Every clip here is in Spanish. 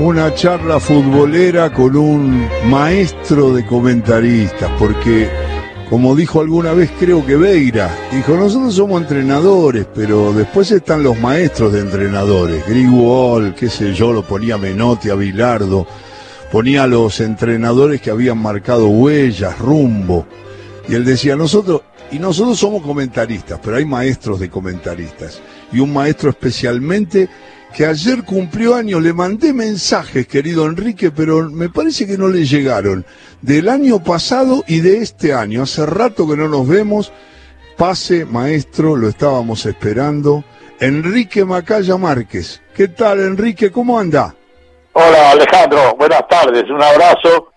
una charla futbolera con un maestro de comentaristas, porque como dijo alguna vez creo que Veira, dijo, nosotros somos entrenadores, pero después están los maestros de entrenadores, Griguol, qué sé yo, lo ponía Menotti, a Bilardo, ponía los entrenadores que habían marcado huellas, rumbo, y él decía, nosotros, y nosotros somos comentaristas, pero hay maestros de comentaristas, y un maestro especialmente que ayer cumplió años, le mandé mensajes, querido Enrique, pero me parece que no le llegaron. Del año pasado y de este año, hace rato que no nos vemos. Pase, maestro, lo estábamos esperando. Enrique Macaya Márquez. ¿Qué tal, Enrique? ¿Cómo anda? Hola, Alejandro. Buenas tardes. Un abrazo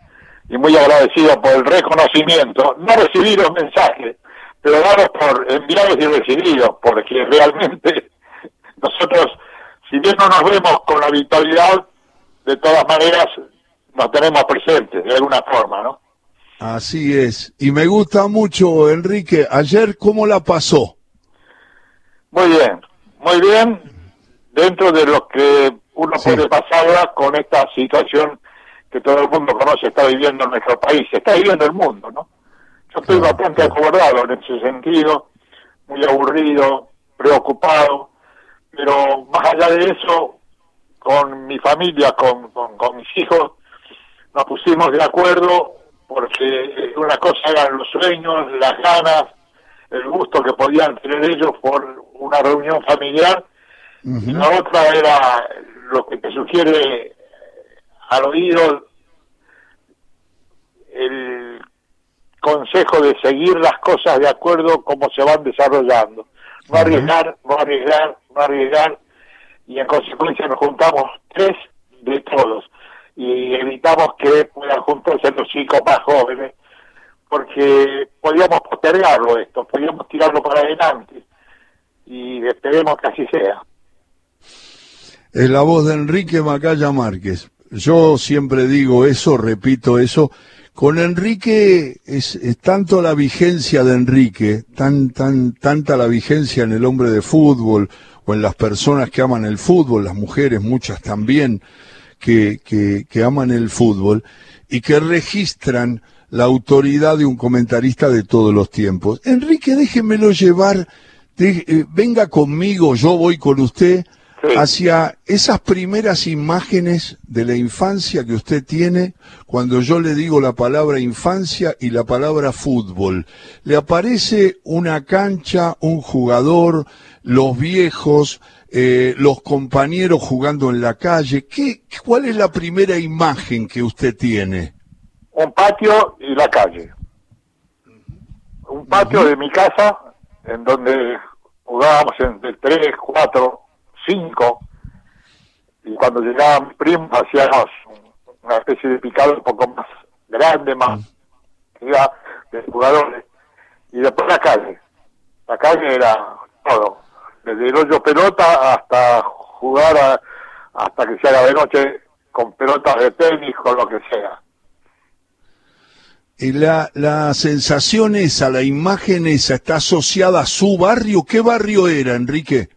y muy agradecido por el reconocimiento. No recibí los mensajes, pero daros por enviados y recibidos, porque realmente nosotros si bien no nos vemos con la habitualidad, de todas maneras nos tenemos presentes de alguna forma, ¿no? Así es. Y me gusta mucho, Enrique, ayer cómo la pasó. Muy bien, muy bien, dentro de lo que uno puede pasar con esta situación que todo el mundo conoce, está viviendo en nuestro país, está viviendo el mundo, ¿no? Yo estoy bastante acordado en ese sentido, muy aburrido, preocupado, pero más allá de eso, con mi familia, con, con, mis hijos, nos pusimos de acuerdo porque una cosa eran los sueños, las ganas, el gusto que podían tener ellos por una reunión familiar, y la otra era lo que te sugiere al oído el consejo de seguir las cosas de acuerdo como se van desarrollando. No arriesgar, no arriesgar, no arriesgar y en consecuencia nos juntamos tres de todos y evitamos que puedan juntarse los chicos más jóvenes porque podíamos postergarlo esto, podíamos tirarlo para adelante y esperemos que así sea. Es la voz de Enrique Macaya Márquez. Yo siempre digo eso, repito eso, con Enrique es, tanto la vigencia de Enrique, tan, tan, tanta la vigencia en el hombre de fútbol o en las personas que aman el fútbol, las mujeres, muchas también, que, que, que aman el fútbol y que registran la autoridad de un comentarista de todos los tiempos. Enrique, déjemelo llevar, eh, venga conmigo, yo voy con usted hacia esas primeras imágenes de la infancia que usted tiene cuando yo le digo la palabra infancia y la palabra fútbol. ¿Le aparece una cancha, un jugador, los viejos, eh, los compañeros jugando en la calle? ¿Qué, ¿Cuál es la primera imagen que usted tiene? Un patio y la calle. Un patio de mi casa en donde jugábamos entre tres, cuatro cinco, y cuando llegaban mis primos hacíamos una especie de picado un poco más grande, más de jugadores, y después la calle. La calle era todo, desde el hoyo pelota hasta jugar hasta que se haga de noche con pelotas de tenis, con lo que sea. Y la, la sensación esa, la imagen esa, está asociada a su barrio. ¿Qué barrio era, Enrique?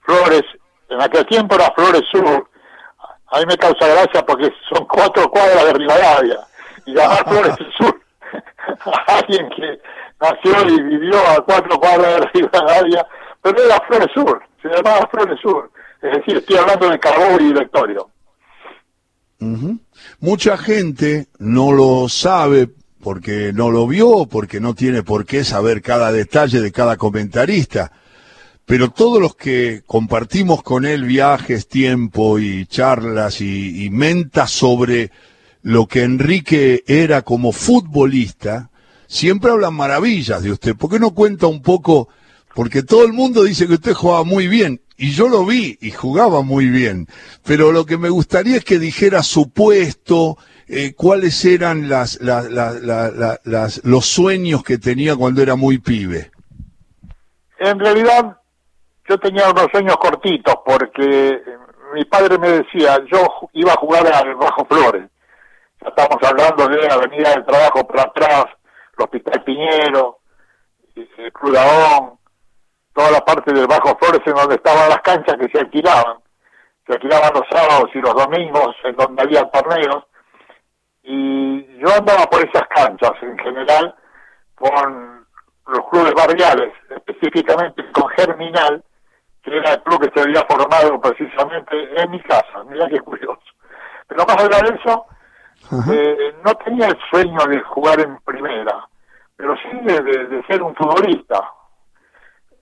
Flores, en aquel tiempo era Flores Sur. A mí me causa gracia porque son cuatro cuadras de Rivadavia. Y llamar Flores Sur a alguien que nació y vivió a cuatro cuadras de Rivadavia, pero era Flores Sur, se llamaba Flores Sur. Es decir, estoy hablando de Carbón y Directorio. Mucha gente no lo sabe porque no lo vio, porque no tiene por qué saber cada detalle de cada comentarista pero todos los que compartimos con él viajes, tiempo y charlas y, mentas sobre lo que Enrique era como futbolista, siempre hablan maravillas de usted. ¿Por qué no cuenta un poco? Porque todo el mundo dice que usted jugaba muy bien, y yo lo vi y jugaba muy bien, pero lo que me gustaría es que dijera su puesto, eh, cuáles eran las, las, las, los sueños que tenía cuando era muy pibe. En realidad, yo tenía unos sueños cortitos porque mi padre me decía, yo iba a jugar al Bajo Flores. Ya estamos hablando de la Avenida del Trabajo por atrás, el Hospital Piñero, el Club toda la parte del Bajo Flores en donde estaban las canchas que se alquilaban. se alquilaban los sábados y los domingos en donde había torneos, y yo andaba por esas canchas en general con los clubes barriales, específicamente con Germinal, que era el club que se había formado precisamente en mi casa, mira qué curioso. Pero más allá de eso, eh, no tenía el sueño de jugar en primera, pero sí de, ser un futbolista.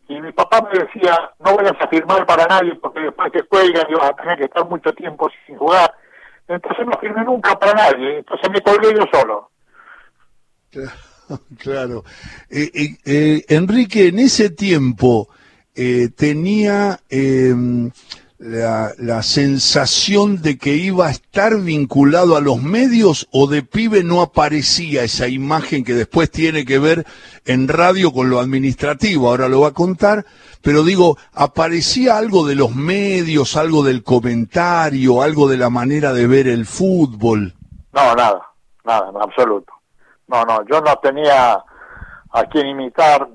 Y mi papá me decía, no vayas a firmar para nadie porque después que juegan y vas a tener que estar mucho tiempo sin jugar. Entonces no firmé nunca para nadie, entonces me colgué yo solo. Claro. Eh, eh, Enrique, en ese tiempo tenía em, la, sensación de que iba a estar vinculado a los medios o de pibe no aparecía esa imagen que después tiene que ver en radio con lo administrativo, ahora lo va a contar, pero digo, aparecía algo de los medios, algo del comentario, algo de la manera de ver el fútbol. No, nada, nada, en absoluto. No, no, yo no tenía a quién imitar,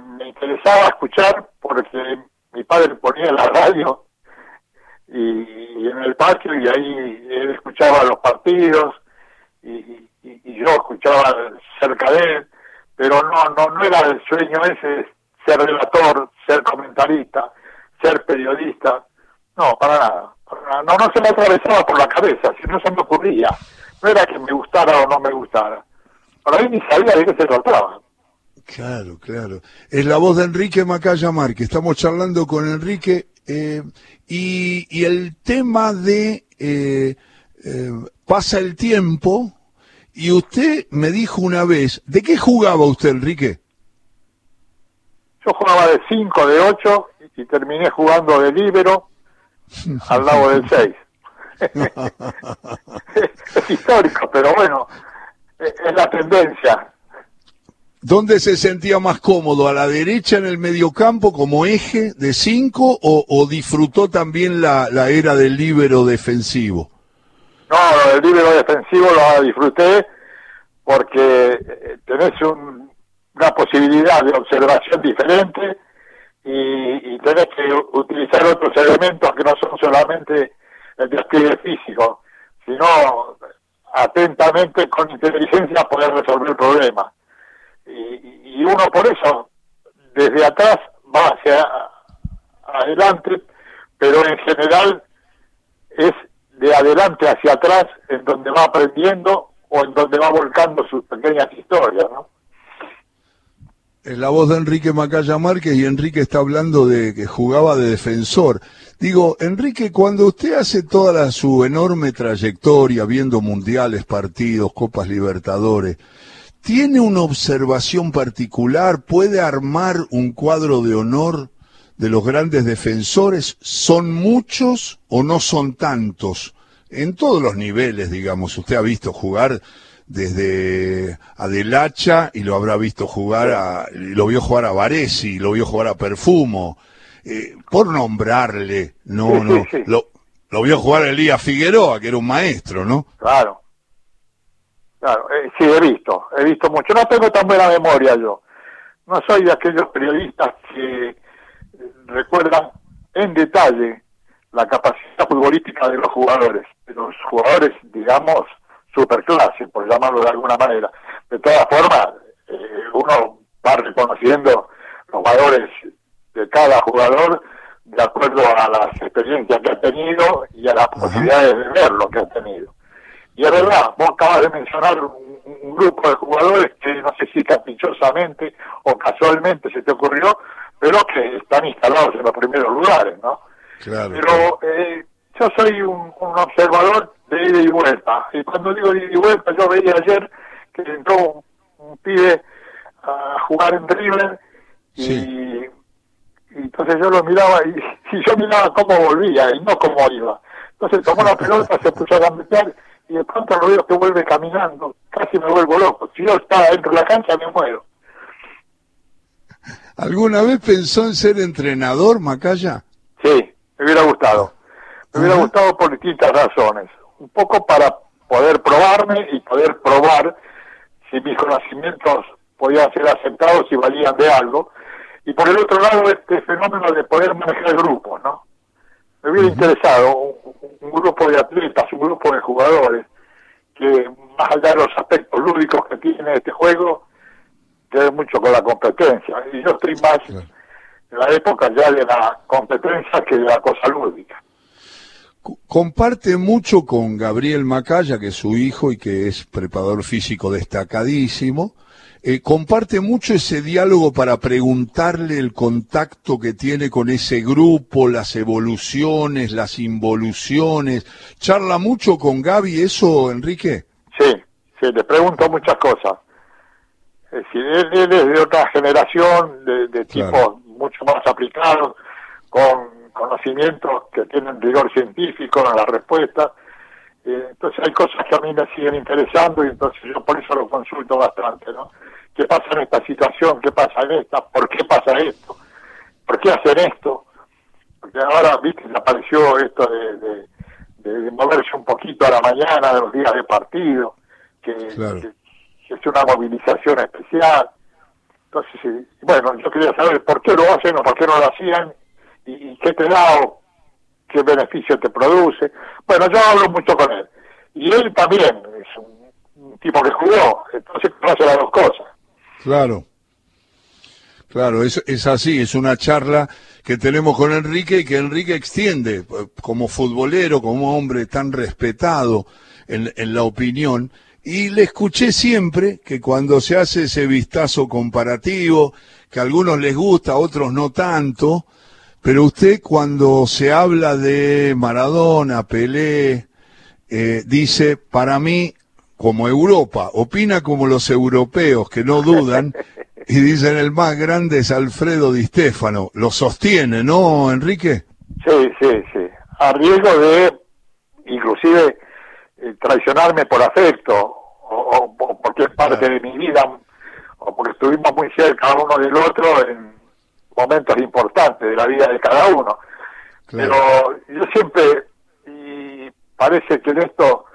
me interesaba escuchar porque mi padre ponía la radio y, en el patio y ahí él escuchaba los partidos y, yo escuchaba cerca de él, pero no, no, no era el sueño ese ser relator, ser comentarista, ser periodista, no, para nada, No, no se me atravesaba por la cabeza, si no se me ocurría, no era que me gustara o no me gustara, para mí ni sabía de qué se trataba. Claro, claro. Es la voz de Enrique Macaya Márquez. Estamos charlando con Enrique eh, y, el tema de eh, eh, pasa el tiempo y usted me dijo una vez, ¿de qué jugaba usted, Enrique? Yo jugaba de 5, de 8 y terminé jugando de libero al lado del 6. es histórico, pero bueno, es la tendencia. ¿Dónde se sentía más cómodo? ¿A la derecha en el mediocampo como eje de cinco o, disfrutó también la, era del líbero defensivo? No, el líbero defensivo lo disfruté porque eh, tenés una posibilidad de observación diferente y, tenés que utilizar otros elementos que no son solamente el despliegue físico, sino atentamente con inteligencia poder resolver problemas y, uno por eso desde atrás va hacia adelante, pero en general es de adelante hacia atrás en donde va aprendiendo o en donde va volcando sus pequeñas historias, ¿no? La voz de Enrique Macaya Márquez y Enrique está hablando de que jugaba de defensor. Digo, Enrique, cuando usted hace toda su enorme trayectoria viendo mundiales, partidos, Copas Libertadores, ¿Tiene una observación particular? ¿Puede armar un cuadro de honor de los grandes defensores? ¿Son muchos o no son tantos? En todos los niveles, digamos. Usted ha visto jugar desde Adelacha y lo habrá visto jugar a, lo vio jugar a Varesi, lo vio jugar a Perfumo, eh, por nombrarle, no, no, Lo, lo vio jugar a Elías Figueroa, que era un maestro, ¿no? Claro. Claro, eh, sí, he visto, he visto mucho. No tengo tan buena memoria yo. No soy de aquellos periodistas que eh, recuerdan en detalle la capacidad futbolística de los jugadores, de los jugadores, digamos, superclase, por llamarlo de alguna manera. De todas formas, eh, uno va reconociendo los valores de cada jugador de acuerdo a las experiencias que ha tenido y a las posibilidades de ver lo que ha tenido. Y es verdad, vos acabas de mencionar un, grupo de jugadores que no sé si caprichosamente o casualmente se te ocurrió, pero que están instalados en los primeros lugares, ¿no? Claro, pero eh, yo soy un, observador de ida y vuelta. Y cuando digo ida y vuelta, yo veía ayer que entró un, pibe a jugar en River y, entonces yo lo miraba y, y, yo miraba cómo volvía y no cómo iba. Entonces tomó la pelota, se puso a gambetear y de pronto lo veo que vuelve caminando, casi me vuelvo loco. Si yo estaba dentro de la cancha me muero. ¿Alguna vez pensó en ser entrenador, Macaya? Sí, me hubiera gustado. Me hubiera gustado por distintas razones. Un poco para poder probarme y poder probar si mis conocimientos podían ser aceptados y valían de algo. Y por el otro lado, este fenómeno de poder manejar grupos, ¿no? me hubiera interesado un, grupo de atletas, un grupo de jugadores que más allá de los aspectos lúdicos que tiene este juego, que mucho con la competencia. Y yo estoy más en la época ya de la competencia que de la cosa lúdica. Comparte mucho con Gabriel Macaya, que es su hijo y que es preparador físico destacadísimo. Eh, comparte mucho ese diálogo para preguntarle el contacto que tiene con ese grupo, las evoluciones, las involuciones. ¿Charla mucho con Gaby eso, Enrique? Sí, sí, le pregunto muchas cosas. Es decir, él, es de otra generación, de, tipos mucho más aplicados, con conocimientos que tienen rigor científico en la respuesta. Eh, entonces hay cosas que a mí me siguen interesando y entonces yo por eso lo consulto bastante, ¿no? ¿Qué pasa en esta situación? ¿Qué pasa en esta? ¿Por qué pasa esto? ¿Por qué hacen esto? Porque ahora, viste, apareció esto de, moverse un poquito a la mañana de los días de partido, que, es una movilización especial. Entonces, bueno, yo quería saber por qué lo hacen o por qué no lo hacían y, qué te da o qué beneficio te produce. Bueno, yo hablo mucho con él. Y él también es un, tipo que jugó, entonces conoce las dos cosas. Claro. Claro, es, es así, es una charla que tenemos con Enrique y que Enrique extiende como futbolero, como hombre tan respetado en, en la opinión. Y le escuché siempre que cuando se hace ese vistazo comparativo, que a algunos les gusta, a otros no tanto, pero usted cuando se habla de Maradona, Pelé, eh, dice, para mí, como Europa, opina como los europeos que no dudan y dicen el más grande es Alfredo Di Stefano. Lo sostiene, ¿no, Enrique? Sí, sí, sí. A riesgo de, inclusive, eh, traicionarme por afecto o, porque es parte de mi vida o porque estuvimos muy cerca uno del otro en momentos importantes de la vida de cada uno. Pero yo siempre, y parece que en esto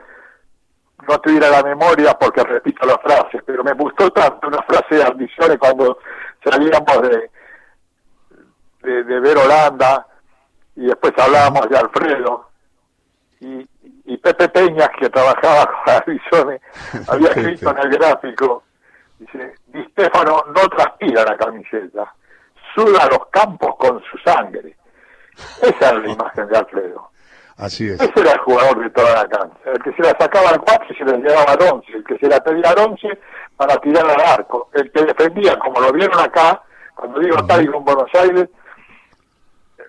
no tuviera la memoria porque repito las frases, pero me gustó tanto una frase de Ambiciones cuando salíamos de, de, ver Holanda y después hablábamos de Alfredo. Y, y Pepe Peñas que trabajaba con Ambiciones había escrito en el gráfico dice Di Stefano no transpira la camiseta suda los campos con su sangre. Esa es la imagen de Alfredo. Así es. Ese era el jugador de toda la cancha. El que se la sacaba al 4 y se la llevaba al 11. El que se la pedía al 11 para tirar al arco. El que defendía, como lo vieron acá, cuando digo acá, digo en Buenos Aires,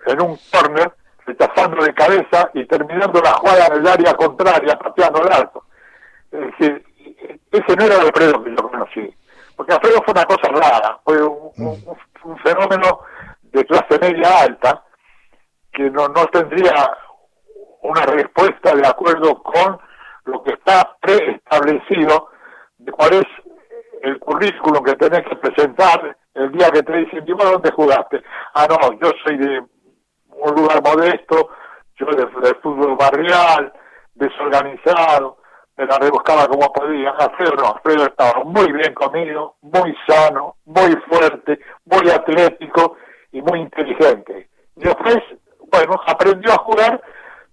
en un corner, rechazando de cabeza y terminando la jugada en el área contraria, pateando el arco. Es decir, ese no era el Alfredo que yo conocí. Porque Alfredo fue una cosa rara. Fue un, un un fenómeno de clase media alta que no, no tendría una respuesta de acuerdo con lo que está preestablecido de cuál es el currículum que tenés que presentar el día que te dicen, ¿y dónde jugaste? Ah, no, yo soy de un lugar modesto, yo de, de fútbol barrial, desorganizado, me la rebuscaba como podía. Alfredo Alfredo estaba muy bien comido, muy sano, muy fuerte, muy atlético y muy inteligente. Y después, bueno, aprendió a jugar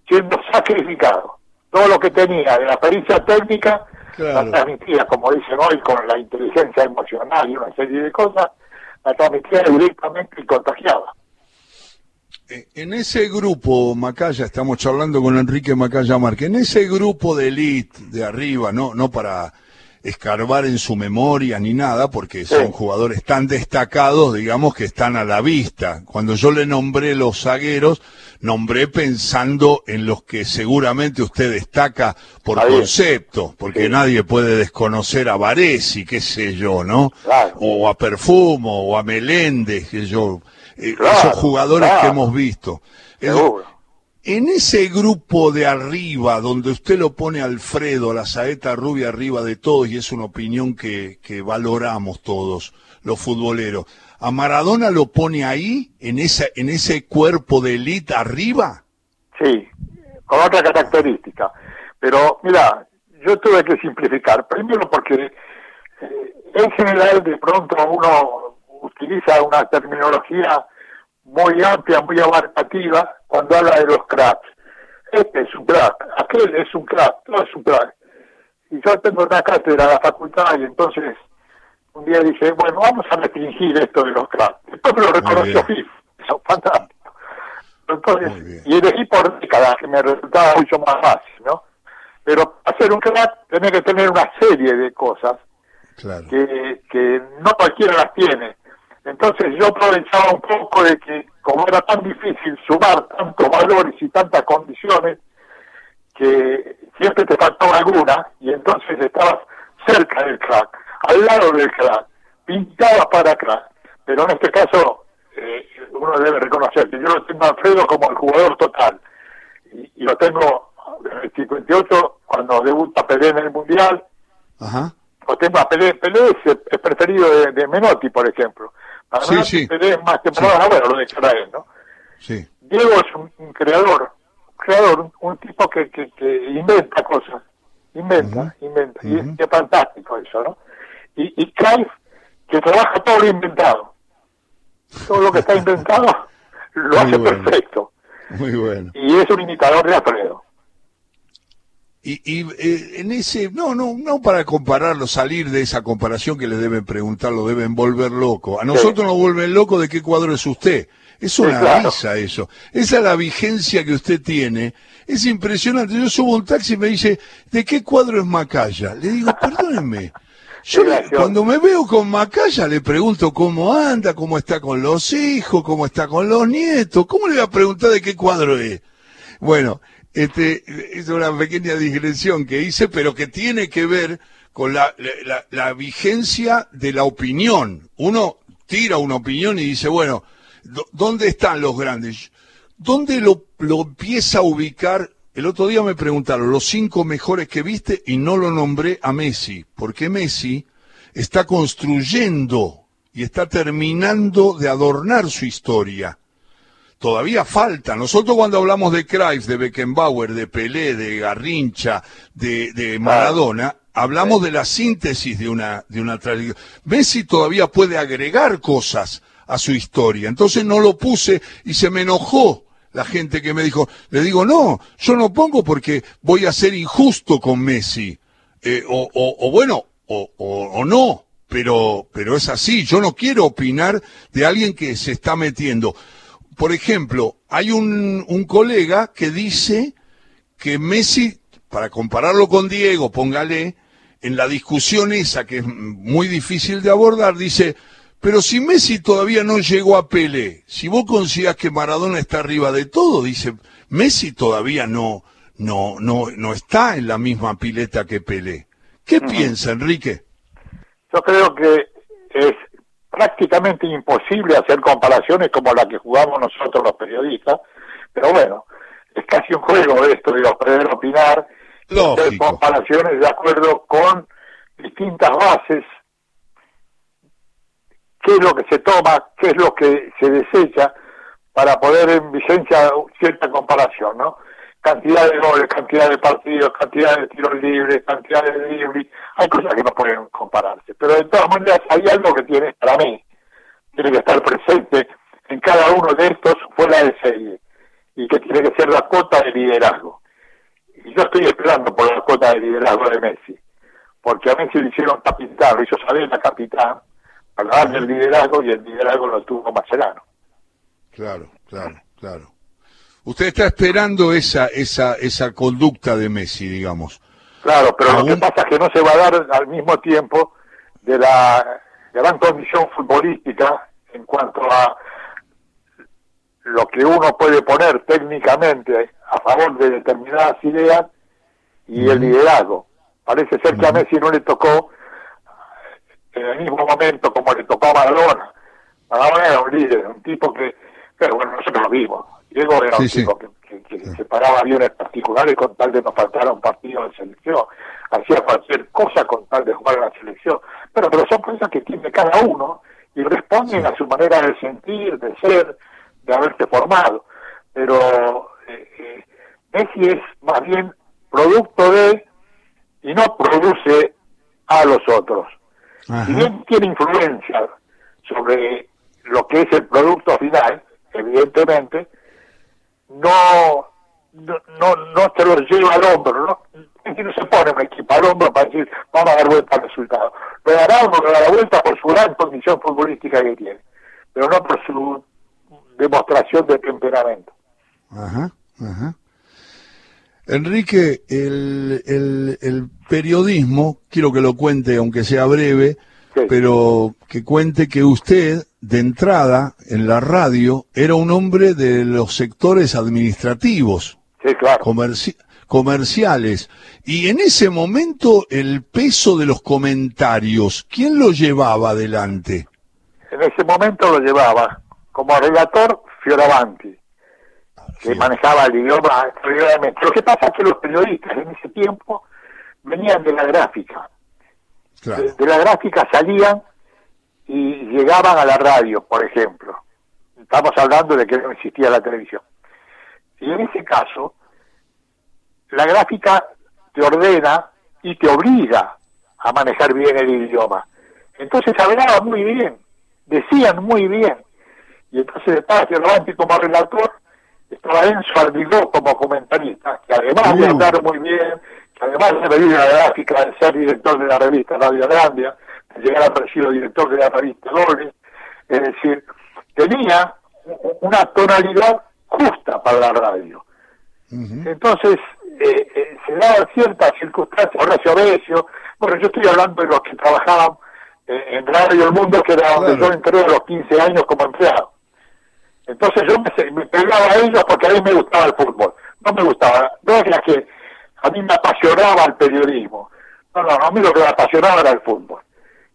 siendo sacrificado. Todo lo que tenía de la pericia técnica la transmitía, como dicen hoy, con la inteligencia emocional y una serie de cosas, la transmitía directamente y contagiaba. Eh, en ese grupo, Macaya, estamos charlando con Enrique Macaya Márquez, en ese grupo de elite de arriba, no, no para escarbar en su memoria ni nada, porque son jugadores tan destacados, digamos, que están a la vista. Cuando yo le nombré los zagueros, nombré pensando en los que seguramente usted destaca por concepto, porque nadie puede desconocer a Varesi, qué sé yo, ¿no? O a Perfumo, o a Meléndez, que yo eh, esos jugadores que hemos visto. en ese grupo de arriba, donde usted lo pone Alfredo, la saeta rubia arriba de todos, y es una opinión que, que valoramos todos, los futboleros, ¿a Maradona lo pone ahí, en, esa, en ese cuerpo de élite arriba? Sí, con otra característica. Pero mira, yo tuve que simplificar. Primero porque eh, en general de pronto uno utiliza una terminología muy amplia, muy abarcativa cuando habla de los cracks. Este es un crack, aquel es un crack, todo es un crack. Y yo tengo una cátedra de la facultad y entonces un día dije, bueno, vamos a restringir esto de los cracks. Después me lo reconoció FIFA, eso fantástico. Entonces, y elegí por décadas, que me resultaba mucho más fácil, ¿no? Pero hacer un crack tiene que tener una serie de cosas que, que no cualquiera las tiene. Entonces yo aprovechaba un poco de que, como era tan difícil sumar tantos valores y tantas condiciones, que siempre te faltaba alguna, y entonces estabas cerca del crack, al lado del crack, pintabas para crack. Pero en este caso, eh, uno debe reconocer que yo lo tengo a Alfredo como el jugador total, y, lo tengo en el 58, cuando debuta Pelé en el Mundial, Ajá. o tengo a Pelé, Pelé es, preferido de Menotti, por ejemplo sí, sí. más temporada, bueno, lo dejará él, ¿no? Sí. Diego es un, creador, un creador, un, tipo que, que, que, inventa cosas, inventa, inventa, y, es, fantástico eso, ¿no? Y, y que trabaja todo lo inventado, todo lo que está inventado, lo hace perfecto. Muy bueno. Y es un imitador de Alfredo. Y, y eh, en ese, no, no, no para compararlo, salir de esa comparación que le deben preguntar, lo deben volver loco. A nosotros nos vuelven loco de qué cuadro es usted. Es una risa eso. Esa es la vigencia que usted tiene. Es impresionante. Yo subo un taxi y me dice, ¿de qué cuadro es Macaya? Le digo, perdónenme. Yo cuando me veo con Macaya le pregunto cómo anda, cómo está con los hijos, cómo está con los nietos. ¿Cómo le voy a preguntar de qué cuadro es? Bueno, este, es una pequeña digresión que hice, pero que tiene que ver con la, vigencia de la opinión. Uno tira una opinión y dice, bueno, ¿dónde están los grandes? ¿Dónde lo, lo empieza a ubicar? El otro día me preguntaron los cinco mejores que viste y no lo nombré a Messi, porque Messi está construyendo y está terminando de adornar su historia todavía falta. Nosotros cuando hablamos de Cruyff, de Beckenbauer, de Pelé, de Garrincha, de, de Maradona, hablamos de la síntesis de una, de una tradición. Messi todavía puede agregar cosas a su historia. Entonces no lo puse y se me enojó la gente que me dijo, le digo, no, yo no pongo porque voy a ser injusto con Messi. Eh, o, o, o, bueno, o, o, no, pero, pero es así. Yo no quiero opinar de alguien que se está metiendo por ejemplo, hay un, un colega que dice que Messi, para compararlo con Diego, póngale, en la discusión esa que es muy difícil de abordar, dice, pero si Messi todavía no llegó a Pelé, si vos consigas que Maradona está arriba de todo, dice, Messi todavía no, no, no, no está en la misma pileta que Pelé. ¿Qué piensa, Enrique? Yo creo que es prácticamente imposible hacer comparaciones como la que jugamos nosotros los periodistas, pero bueno, es casi un juego esto de poder opinar, hacer comparaciones de acuerdo con distintas bases, qué es lo que se toma, qué es lo que se desecha para poder en vigencia cierta comparación, ¿no? Cantidad de goles, cantidad de partidos, cantidad de tiros libres, cantidad de libres, hay cosas que no pueden compararse. Pero de todas maneras hay algo que tiene, para mí, tiene que estar presente en cada uno de estos fuera de serie, y que tiene que ser la cuota de liderazgo. Y yo estoy esperando por la cuota de liderazgo de Messi, porque a Messi le hicieron capitán, lo hizo saber la capitán, para darle el liderazgo, y el liderazgo lo tuvo Macerano. Claro, claro, claro. Usted está esperando esa, esa, esa conducta de Messi, digamos. Claro, pero lo que pasa es que no se va a dar al mismo tiempo de la gran condición futbolística en cuanto a lo que uno puede poner técnicamente a favor de determinadas ideas y el liderazgo. Parece ser que a Messi no le tocó en el mismo momento como le tocó a Maradona. Maradona era un líder, un tipo que, pero bueno, nosotros lo vimos Diego era un tipo que, se paraba aviones particulares con tal de no faltar un partido de selección. Hacía cualquier cosa con tal de jugar a la selección. Pero, pero son cosas que tiene cada uno y responden a su manera de sentir, de ser, de haberse formado. Pero eh, eh, Messi es más bien producto de y no produce a los otros. Si bien tiene influencia sobre lo que es el producto final, evidentemente, no, no, no, te lo lleva al hombro, ¿no? no se pone un equipo al hombro para decir, vamos a dar vuelta al resultado. Lo dará uno da la vuelta por su gran condición futbolística que tiene, pero no por su demostración de temperamento. Ajá, ajá. Enrique, el, el, el, periodismo, quiero que lo cuente, aunque sea breve, pero que cuente que usted, de entrada, en la radio, era un hombre de los sectores administrativos, sí, claro. comerciales. Y en ese momento, el peso de los comentarios, ¿quién lo llevaba adelante? En ese momento lo llevaba, como relator, Fioravanti que manejaba el idioma. Lo que pasa es que los periodistas en ese tiempo venían de la gráfica. De, la gráfica salían y llegaban a la radio, por ejemplo. Estamos hablando de que no existía la televisión. Y en ese caso, la gráfica te ordena y te obliga a manejar bien el idioma. Entonces hablaban muy bien, decían muy bien. Y entonces estaba Cervantes como relator estaba Enzo Ardigó como comentarista, que además de andar muy bien, que además de venir la gráfica, de ser director de la revista Radio Grandia, llegar a sido director de la revista Doble, es decir, tenía una tonalidad justa para la radio. Entonces, eh, eh, se daban ciertas circunstancias, Horacio Besio, bueno, yo estoy hablando de los que trabajaban eh, en Radio El Mundo, que era donde yo entré a los 15 años como empleado. Entonces yo me, pegaba a ellos porque a mí me gustaba el fútbol. No me gustaba, no era que a mí me apasionaba el periodismo. No, no, a mí lo que me apasionaba era el fútbol.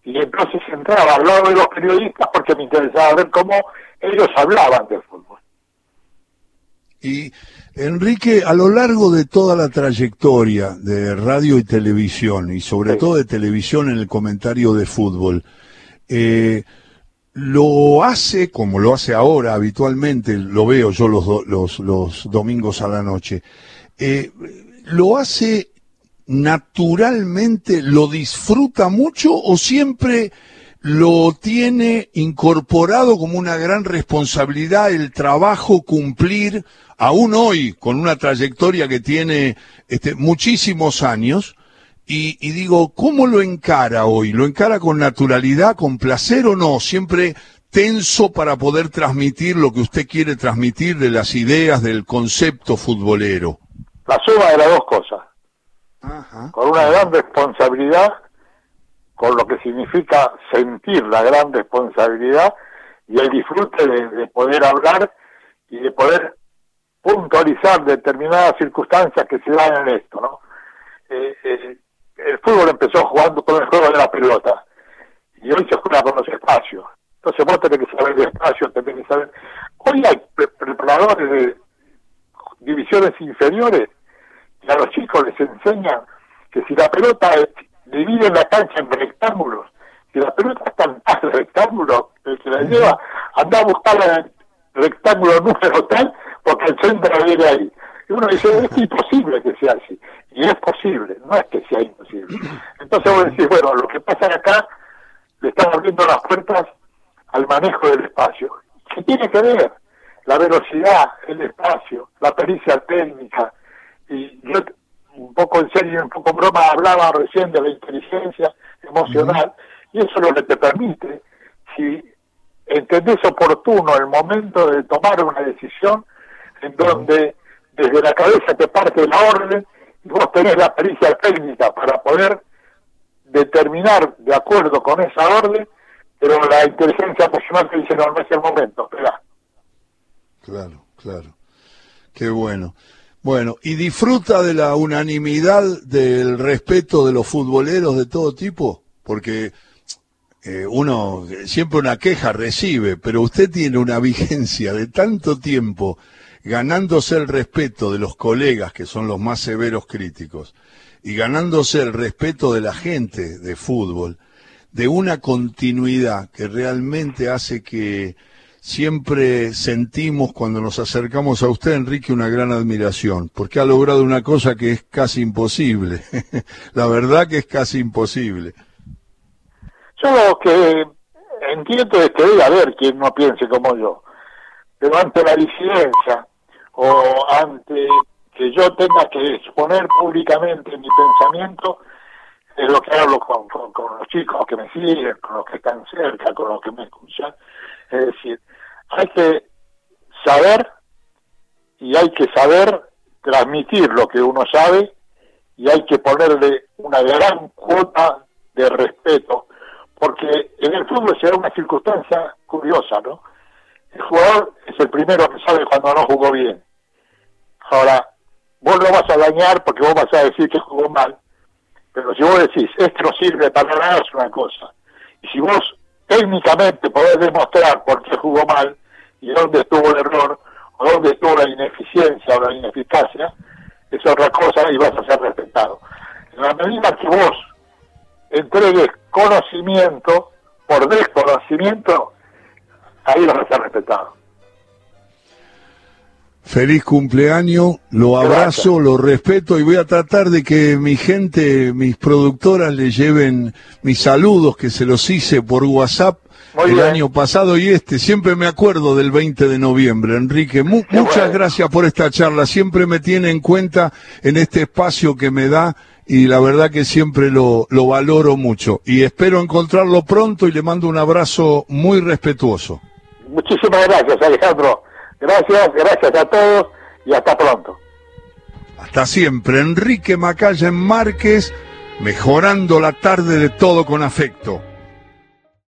Y entonces entraba al lado de los periodistas porque me interesaba ver cómo ellos hablaban del fútbol. Y Enrique, a lo largo de toda la trayectoria de radio y televisión, y sobre todo de televisión en el comentario de fútbol, eh, lo hace como lo hace ahora habitualmente, lo veo yo los, los, los domingos a la noche, eh, lo hace naturalmente, lo disfruta mucho o siempre lo tiene incorporado como una gran responsabilidad el trabajo cumplir, aún hoy, con una trayectoria que tiene este, muchísimos años, y, digo, ¿cómo lo encara hoy? ¿Lo encara con naturalidad, con placer o no? Siempre tenso para poder transmitir lo que usted quiere transmitir de las ideas del concepto futbolero. La suma de las dos cosas. Con una gran responsabilidad, con lo que significa sentir la gran responsabilidad y el disfrute de, poder hablar y de poder puntualizar determinadas circunstancias que se dan en esto, ¿no? Eh, eh, el fútbol empezó jugando con el juego de la pelota y hoy se juega con los espacios. Entonces vos tenés que saber de espacio, tenés que saber... Hoy hay preparadores de divisiones inferiores y a los chicos les enseñan que si la pelota divide la cancha en rectángulos, si la pelota está en rectángulo, el que la lleva anda a buscar el rectángulo número tal porque el centro viene ahí. Y uno dice, es imposible que sea así. Y es posible, no es que sea imposible. Entonces vos decís, bueno, lo que pasa acá le están abriendo las puertas al manejo del espacio. ¿Qué tiene que ver? La velocidad, el espacio, la pericia técnica. Y yo, un poco en serio, un poco en broma, hablaba recién de la inteligencia emocional. Y eso es lo que te permite, si entendés oportuno el momento de tomar una decisión en donde desde la cabeza te parte la orden y vos tenés la pericia técnica para poder determinar de acuerdo con esa orden, pero la inteligencia emocional te dice no, no es el momento, espera. Claro, claro. Qué bueno. Bueno, ¿y disfruta de la unanimidad del respeto de los futboleros de todo tipo? Porque eh, uno siempre una queja recibe, pero usted tiene una vigencia de tanto tiempo ganándose el respeto de los colegas, que son los más severos críticos, y ganándose el respeto de la gente de fútbol, de una continuidad que realmente hace que siempre sentimos cuando nos acercamos a usted, Enrique, una gran admiración, porque ha logrado una cosa que es casi imposible. la verdad que es casi imposible. Yo lo que entiendo es que debe haber quien no piense como yo pero ante la disidencia o ante que yo tenga que exponer públicamente mi pensamiento, es lo que hablo con, con, los chicos que me siguen, con los que están cerca, con los que me escuchan. Es decir, hay que saber y hay que saber transmitir lo que uno sabe y hay que ponerle una gran cuota de respeto, porque en el fútbol se da una circunstancia curiosa, ¿no? El jugador es el primero que sabe cuando no jugó bien. Ahora, vos lo vas a dañar porque vos vas a decir que jugó mal, pero si vos decís, este no sirve para nada, es una cosa. Y si vos técnicamente podés demostrar por qué jugó mal y dónde estuvo el error, o dónde estuvo la ineficiencia o la ineficacia, es otra cosa y vas a ser respetado. En la medida que vos entregues conocimiento por desconocimiento, ahí vas a ser respetado. Feliz cumpleaños, lo abrazo, lo respeto y voy a tratar de que mi gente, mis productoras le lleven mis saludos que se los hice por WhatsApp el año pasado y este. Siempre me acuerdo del 20 de noviembre. Enrique, muchas gracias por esta charla. Siempre me tiene en cuenta en este espacio que me da y la verdad que siempre lo, lo valoro mucho. Y espero encontrarlo pronto y le mando un abrazo muy respetuoso. Muchísimas gracias, Alejandro. Gracias, gracias a todos y hasta pronto. Hasta siempre. Enrique Macaya en Márquez, mejorando la tarde de todo con afecto.